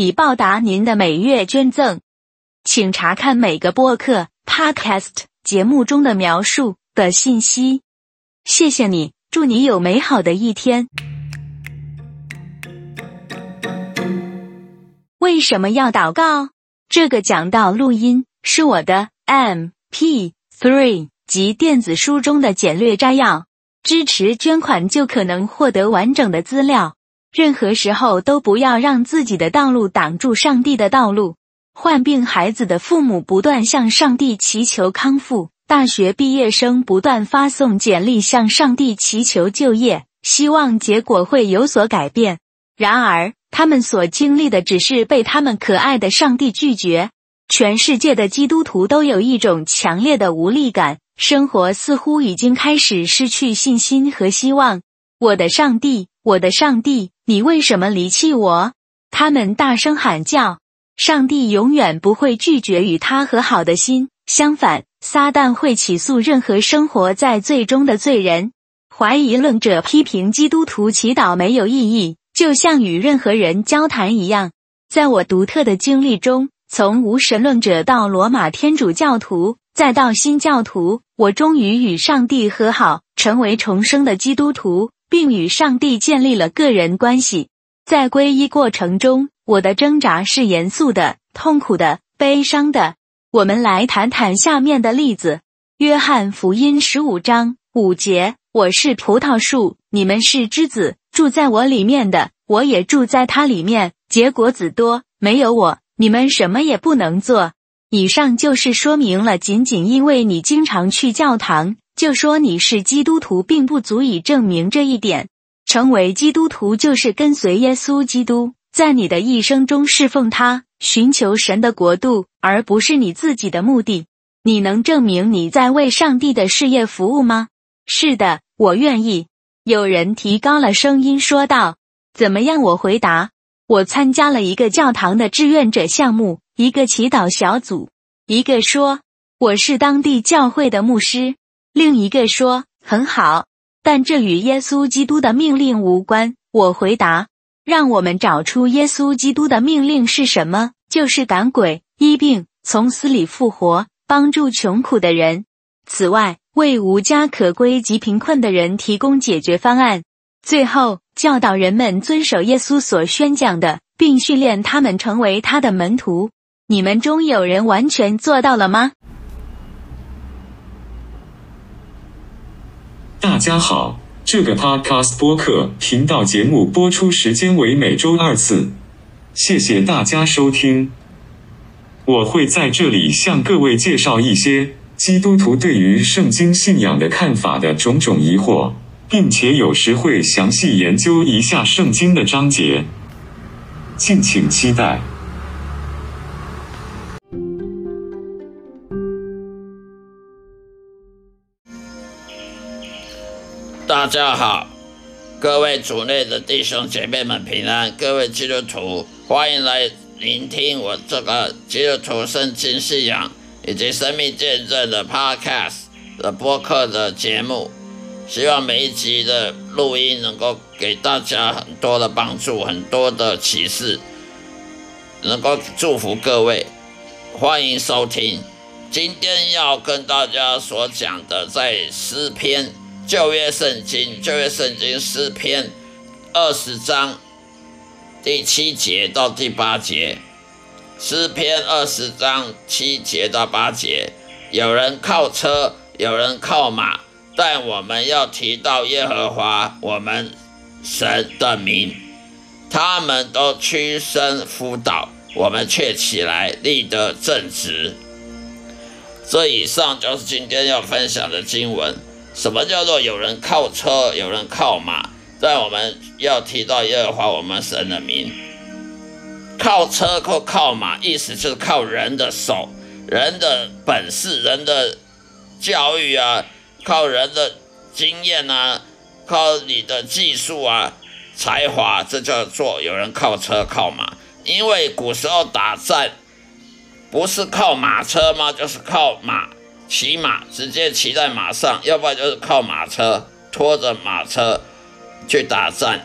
以报答您的每月捐赠，请查看每个播客 podcast 节目中的描述的信息。谢谢你，祝你有美好的一天。为什么要祷告？这个讲道录音是我的 MP3 及电子书中的简略摘要。支持捐款就可能获得完整的资料。任何时候都不要让自己的道路挡住上帝的道路。患病孩子的父母不断向上帝祈求康复，大学毕业生不断发送简历向上帝祈求就业，希望结果会有所改变。然而，他们所经历的只是被他们可爱的上帝拒绝。全世界的基督徒都有一种强烈的无力感，生活似乎已经开始失去信心和希望。我的上帝，我的上帝。你为什么离弃我？他们大声喊叫。上帝永远不会拒绝与他和好的心，相反，撒旦会起诉任何生活在最终的罪人。怀疑论者批评基督徒祈祷没有意义，就像与任何人交谈一样。在我独特的经历中，从无神论者到罗马天主教徒，再到新教徒，我终于与上帝和好，成为重生的基督徒。并与上帝建立了个人关系。在皈依过程中，我的挣扎是严肃的、痛苦的、悲伤的。我们来谈谈下面的例子：约翰福音十五章五节：“我是葡萄树，你们是枝子，住在我里面的，我也住在他里面，结果子多。没有我，你们什么也不能做。”以上就是说明了，仅仅因为你经常去教堂。就说你是基督徒，并不足以证明这一点。成为基督徒就是跟随耶稣基督，在你的一生中侍奉他，寻求神的国度，而不是你自己的目的。你能证明你在为上帝的事业服务吗？是的，我愿意。有人提高了声音说道：“怎么样？”我回答：“我参加了一个教堂的志愿者项目，一个祈祷小组。”一个说：“我是当地教会的牧师。”另一个说：“很好，但这与耶稣基督的命令无关。”我回答：“让我们找出耶稣基督的命令是什么？就是赶鬼、医病、从死里复活、帮助穷苦的人。此外，为无家可归及贫困的人提供解决方案。最后，教导人们遵守耶稣所宣讲的，并训练他们成为他的门徒。你们中有人完全做到了吗？”大家好，这个 Podcast 播客频道节目播出时间为每周二次，谢谢大家收听。我会在这里向各位介绍一些基督徒对于圣经信仰的看法的种种疑惑，并且有时会详细研究一下圣经的章节，敬请期待。大家好，各位主内的弟兄姐妹们平安，各位基督徒欢迎来聆听我这个基督徒圣经信仰以及生命见证的 Podcast 的播客的节目。希望每一集的录音能够给大家很多的帮助，很多的启示，能够祝福各位。欢迎收听，今天要跟大家所讲的在诗篇。旧约圣经，旧约圣经诗篇二十章第七节到第八节，诗篇二十章七节到八节，有人靠车，有人靠马，但我们要提到耶和华我们神的名，他们都屈身辅导，我们却起来立得正直。这以上就是今天要分享的经文。什么叫做有人靠车，有人靠马？在我们要提到耶和华我们神的名，靠车或靠马，意思就是靠人的手、人的本事、人的教育啊，靠人的经验啊，靠你的技术啊、才华，这叫做有人靠车靠马。因为古时候打战不是靠马车吗？就是靠马骑马，直接骑在马上，要不然就是靠马车拖着马车去打仗。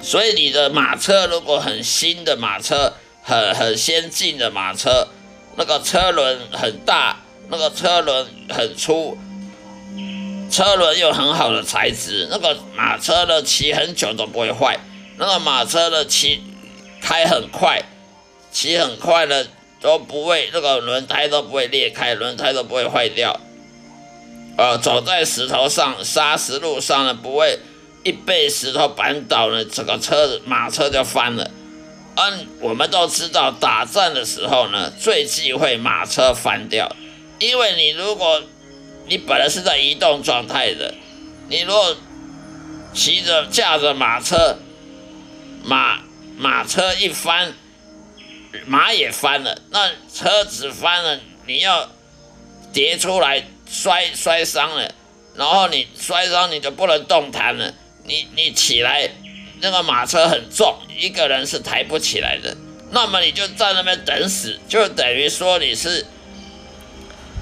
所以你的马车如果很新的马车，很很先进的马车，那个车轮很大，那个车轮很粗，车轮又很好的材质，那个马车呢骑很久都不会坏。那个马车呢骑开很快，骑很快的都不会，这个轮胎都不会裂开，轮胎都不会坏掉。呃，走在石头上、砂石路上呢，不会。一被石头绊倒了，整个车子马车就翻了。嗯，我们都知道打仗的时候呢，最忌讳马车翻掉，因为你如果你本来是在移动状态的，你如果骑着驾着马车，马马车一翻，马也翻了，那车子翻了，你要跌出来摔摔伤了，然后你摔伤你就不能动弹了。你你起来，那个马车很重，一个人是抬不起来的。那么你就在那边等死，就等于说你是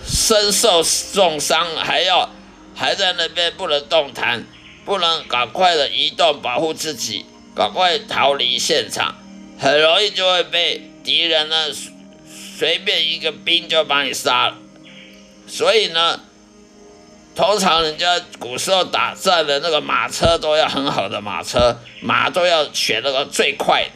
身受重伤，还要还在那边不能动弹，不能赶快的移动保护自己，赶快逃离现场，很容易就会被敌人呢随便一个兵就把你杀了。所以呢。通常人家古时候打仗的那个马车都要很好的马车，马都要选那个最快，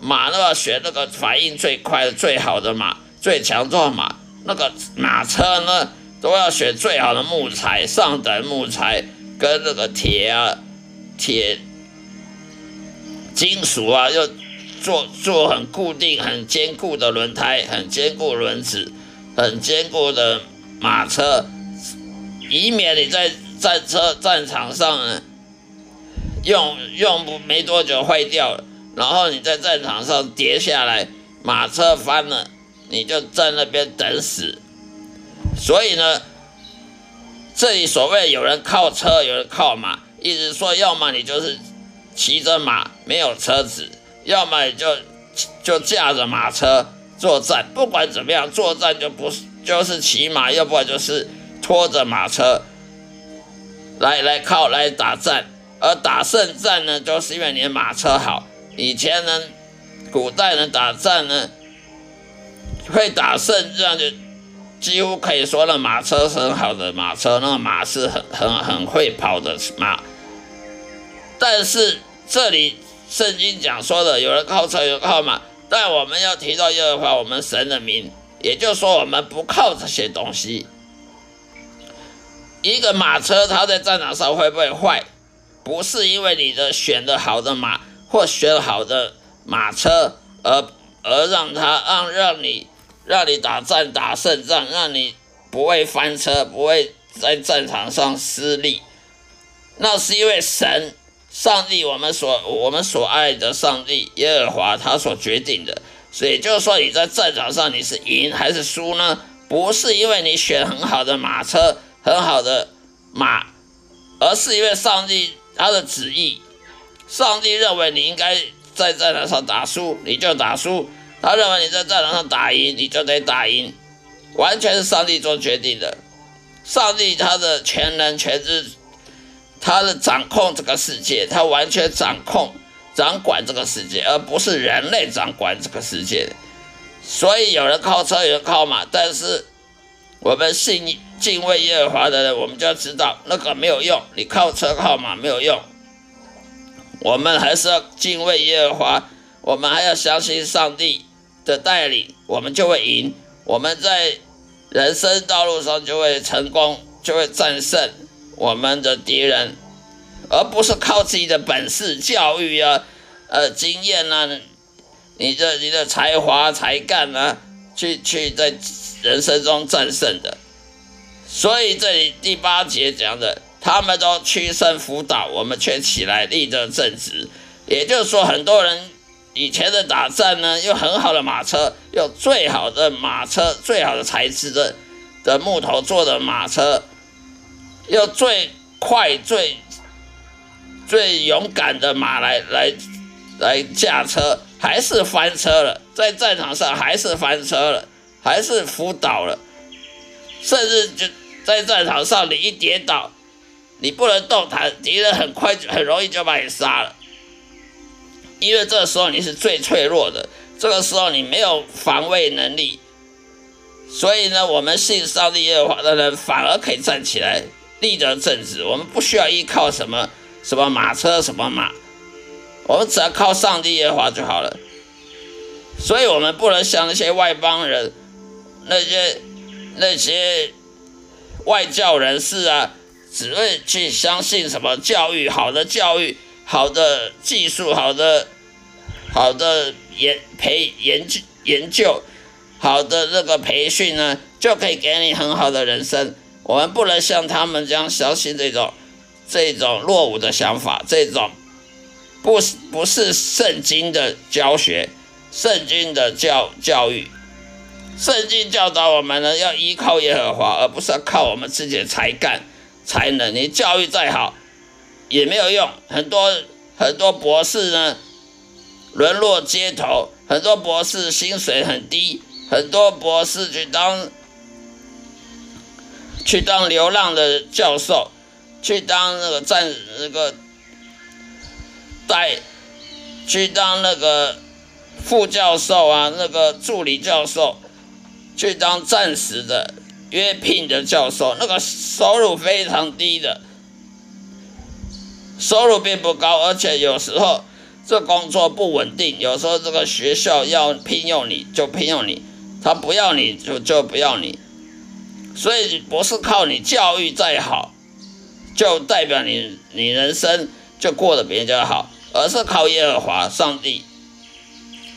马都要选那个反应最快的最好的马，最强壮的马。那个马车呢，都要选最好的木材，上等木材跟那个铁啊、铁、金属啊，要做做很固定、很坚固的轮胎，很坚固轮子，很坚固的马车。以免你在战车战场上用用不没多久坏掉了，然后你在战场上跌下来，马车翻了，你就在那边等死。所以呢，这里所谓有人靠车，有人靠马，意思说，要么你就是骑着马没有车子，要么就就驾着马车作战。不管怎么样，作战就不是就是骑马，要不然就是。拖着马车来来靠来打战，而打胜战呢，就是因为你的马车好。以前呢，古代人打仗呢，会打胜仗就几乎可以说那马车很好的马车，那个马是很很很会跑的马。但是这里圣经讲说的，有人靠车，有人靠马，但我们要提到耶和华我们神的名，也就是说我们不靠这些东西。一个马车，它在战场上会不会坏？不是因为你的选的好的马或选好的马车而而让它让让你让你打战打胜仗，让你不会翻车，不会在战场上失利。那是因为神、上帝，我们所我们所爱的上帝耶和华他所决定的。所以就是说，你在战场上你是赢还是输呢？不是因为你选很好的马车。很好的马，而是因为上帝他的旨意，上帝认为你应该在战场上打输，你就打输；他认为你在战场上打赢，你就得打赢，完全是上帝做决定的。上帝他的全能全知，他的掌控这个世界，他完全掌控、掌管这个世界，而不是人类掌管这个世界。所以有人靠车，有人靠马，但是我们信。敬畏耶和华的人，我们就要知道那个没有用，你靠车靠马没有用。我们还是要敬畏耶和华，我们还要相信上帝的带领，我们就会赢。我们在人生道路上就会成功，就会战胜我们的敌人，而不是靠自己的本事、教育啊、呃经验啊，你的你的才华才干啊，去去在人生中战胜的。所以这里第八节讲的，他们都屈身辅导，我们却起来立正正直。也就是说，很多人以前的打仗呢，用很好的马车，用最好的马车，最好的材质的的木头做的马车，有最快、最最勇敢的马来来来驾车，还是翻车了，在战场上还是翻车了，还是扑倒了，甚至就在战场上你一跌倒，你不能动弹，敌人很快就很容易就把你杀了。因为这时候你是最脆弱的，这个时候你没有防卫能力，所以呢，我们信上帝耶和华的人反而可以站起来立得正直。我们不需要依靠什么什么马车什么马，我们只要靠上帝耶和华就好了。所以，我们不能像那些外邦人、那些那些外教人士啊，只会去相信什么教育好的教育。好的技术，好的好的研培研究研究，好的那个培训呢，就可以给你很好的人生。我们不能像他们这样相信这种这种落伍的想法，这种不不是圣经的教学，圣经的教教育，圣经教导我们呢要依靠耶和华，而不是要靠我们自己的才干才能。你教育再好。也没有用，很多很多博士呢沦落街头，很多博士薪水很低，很多博士去当去当流浪的教授，去当那个战那个带去当那个副教授啊，那个助理教授，去当暂时的约聘的教授，那个收入非常低的。收入并不高，而且有时候这工作不稳定。有时候这个学校要聘用你就聘用你，他不要你就就不要你。所以不是靠你教育再好，就代表你你人生就过得比人家好，而是靠耶和华上帝。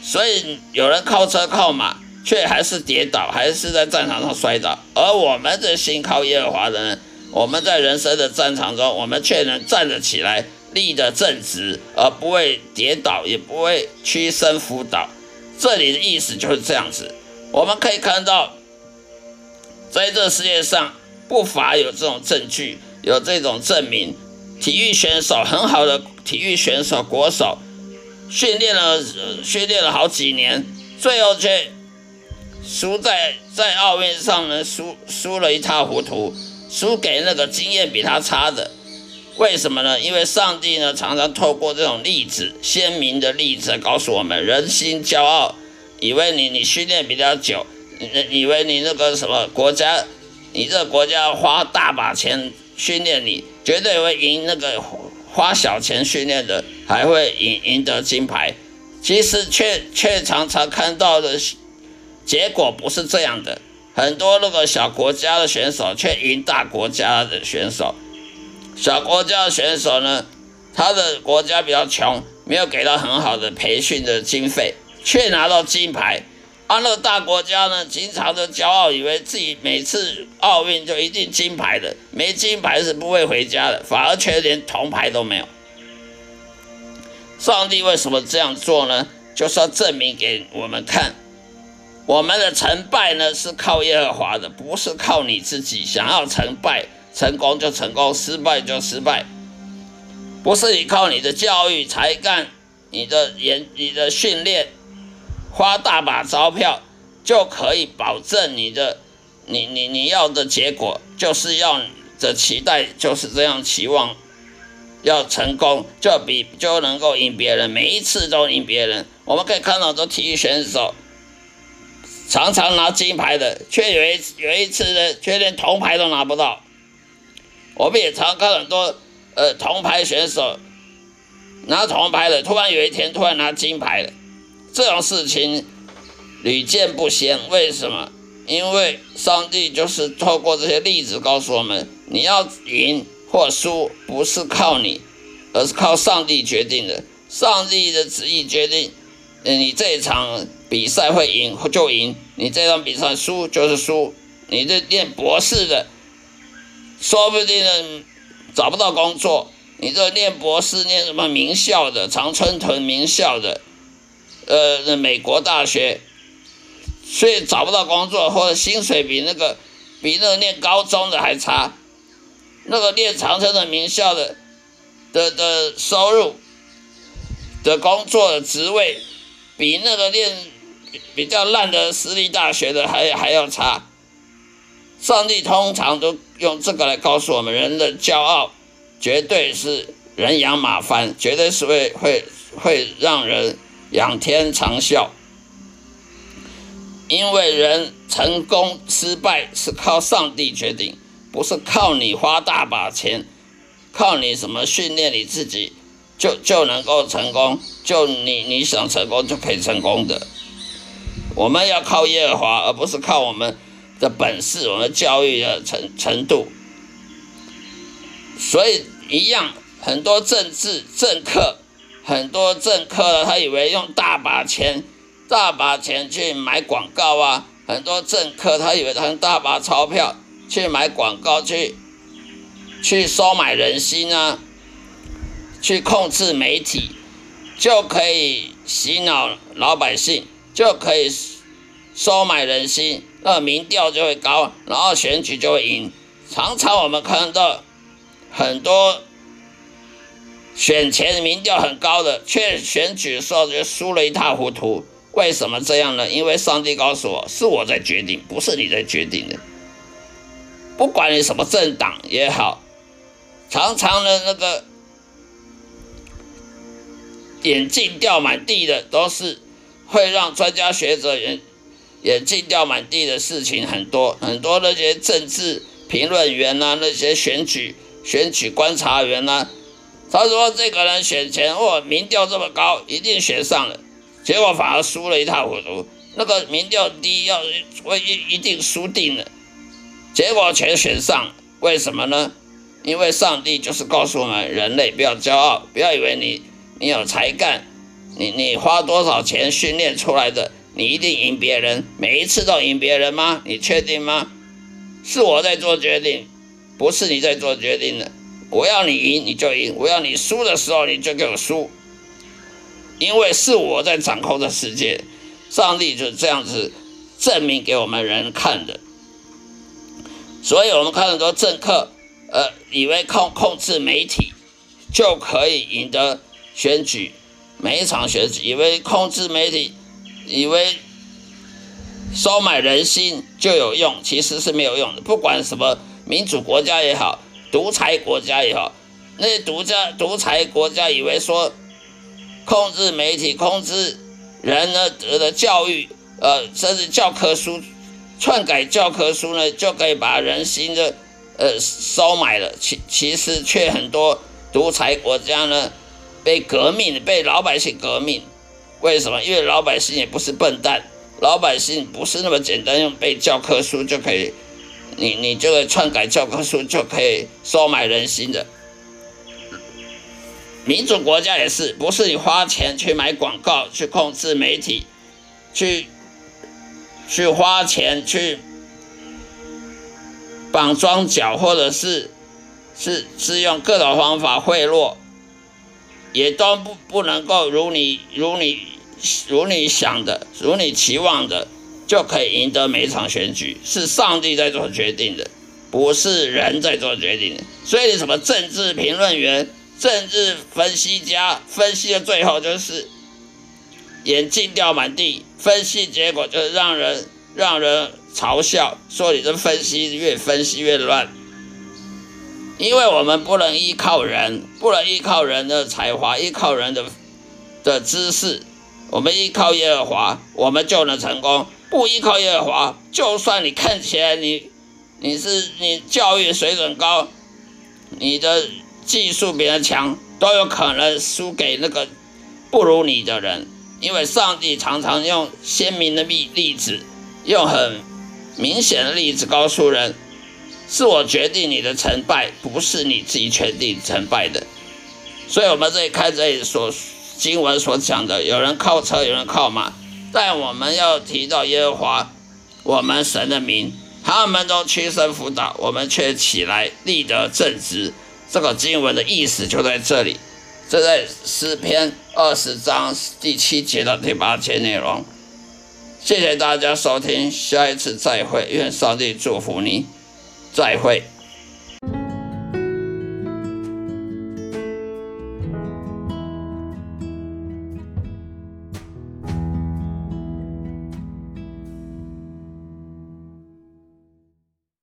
所以有人靠车靠马，却还是跌倒，还是在战场上摔倒。而我们这心靠耶和华的人。我们在人生的战场中，我们却能站得起来，立得正直，而不会跌倒，也不会屈身伏倒。这里的意思就是这样子。我们可以看到，在这世界上不乏有这种证据，有这种证明。体育选手很好的体育选手国手，训练了训练了好几年，最后却输在在奥运上呢，输输了一塌糊涂。输给那个经验比他差的，为什么呢？因为上帝呢常常透过这种例子，鲜明的例子告诉我们：人心骄傲，以为你你训练比较久，以为你那个什么国家，你这个国家花大把钱训练你，绝对会赢那个花小钱训练的，还会赢赢得金牌。其实却却常常看到的结果不是这样的。很多那个小国家的选手却赢大国家的选手，小国家的选手呢，他的国家比较穷，没有给到很好的培训的经费，却拿到金牌。欢乐大国家呢，经常的骄傲，以为自己每次奥运就一定金牌的，没金牌是不会回家的，反而却连铜牌都没有。上帝为什么这样做呢？就是要证明给我们看。我们的成败呢，是靠耶和华的，不是靠你自己。想要成败，成功就成功，失败就失败。不是你靠你的教育、才干、你的研、你的训练，花大把钞票就可以保证你的，你你你要的结果，就是要的期待就是这样期望，要成功就比就能够赢别人，每一次都赢别人。我们可以看到，这体育选手。常常拿金牌的，却有一有一次呢，却连铜牌都拿不到。我们也常看很多呃铜牌选手拿铜牌的，突然有一天突然拿金牌了，这种事情屡见不鲜。为什么？因为上帝就是透过这些例子告诉我们：你要赢或输，不是靠你，而是靠上帝决定的。上帝的旨意决定，你这场。比赛会赢就赢，你这场比赛输就是输。你这念博士的，说不定呢找不到工作。你这念博士念什么名校的，常春藤名校的，呃美国大学，所以找不到工作，或者薪水比那个比那个念高中的还差，那个念长城的名校的的的收入的工作的职位，比那个念比较烂的私立大学的还还要差。上帝通常都用这个来告诉我们，人的骄傲绝对是人仰马翻，绝对是会会会让人仰天长啸。因为人成功失败是靠上帝决定，不是靠你花大把钱，靠你什么训练你自己就就能够成功，就你你想成功就可以成功的。我们要靠耶和华，而不是靠我们。的本事，我们教育的程程度，所以一样，很多政治政客，很多政客，他以为用大把钱，大把钱去买广告啊，很多政客他以为他用大把钞票去买广告，去去收买人心啊，去控制媒体，就可以洗脑老百姓，就可以收买人心。那民调就会高，然后选举就会赢。常常我们看到很多选前民调很高的，却选举的时候就输了一塌糊涂。为什么这样呢？因为上帝告诉我，是我在决定，不是你在决定的。不管你什么政党也好，常常的那个眼镜掉满地的，都是会让专家学者也。眼镜掉满地的事情很多，很多那些政治评论员呐，那些选举选举观察员呐，他说这个人选前哦，民调这么高，一定选上了，结果反而输了一塌糊涂。那个民调低，要会一一定输定了，结果全选上，为什么呢？因为上帝就是告诉我们，人类不要骄傲，不要以为你你有才干，你你花多少钱训练出来的。你一定赢别人，每一次都赢别人吗？你确定吗？是我在做决定，不是你在做决定的。我要你赢你就赢，我要你输的时候你就给我输，因为是我在掌控这世界。上帝就这样子证明给我们人看的。所以我们看很多政客，呃，以为控控制媒体就可以赢得选举，每一场选举，以为控制媒体。以为收买人心就有用，其实是没有用的。不管什么民主国家也好，独裁国家也好，那些独家独裁国家以为说控制媒体、控制人呢的教育，呃，甚至教科书篡改教科书呢，就可以把人心的呃收买了。其其实却很多独裁国家呢被革命，被老百姓革命。为什么？因为老百姓也不是笨蛋，老百姓不是那么简单用背教科书就可以，你你这个篡改教科书就可以收买人心的。民主国家也是，不是你花钱去买广告、去控制媒体、去去花钱去绑庄脚，或者是是是用各种方法贿赂，也都不不能够如你如你。如你想的，如你期望的，就可以赢得每一场选举。是上帝在做决定的，不是人在做决定的。所以，什么政治评论员、政治分析家分析的最后就是眼镜掉满地，分析结果就是让人让人嘲笑，说你这分析越分析越乱。因为我们不能依靠人，不能依靠人的才华，依靠人的的知识。我们依靠耶和华，我们就能成功；不依靠耶和华，就算你看起来你你是你教育水准高，你的技术比人强，都有可能输给那个不如你的人。因为上帝常常用鲜明的例例子，用很明显的例子告诉人：是我决定你的成败，不是你自己决定成败的。所以，我们这里看这里所。经文所讲的，有人靠车，有人靠马，但我们要提到耶和华我们神的名他们都屈身辅导我们却起来立德正直。这个经文的意思就在这里这在诗篇二十章第七节到第八节内容。谢谢大家收听下一次再会愿上帝祝福你再会。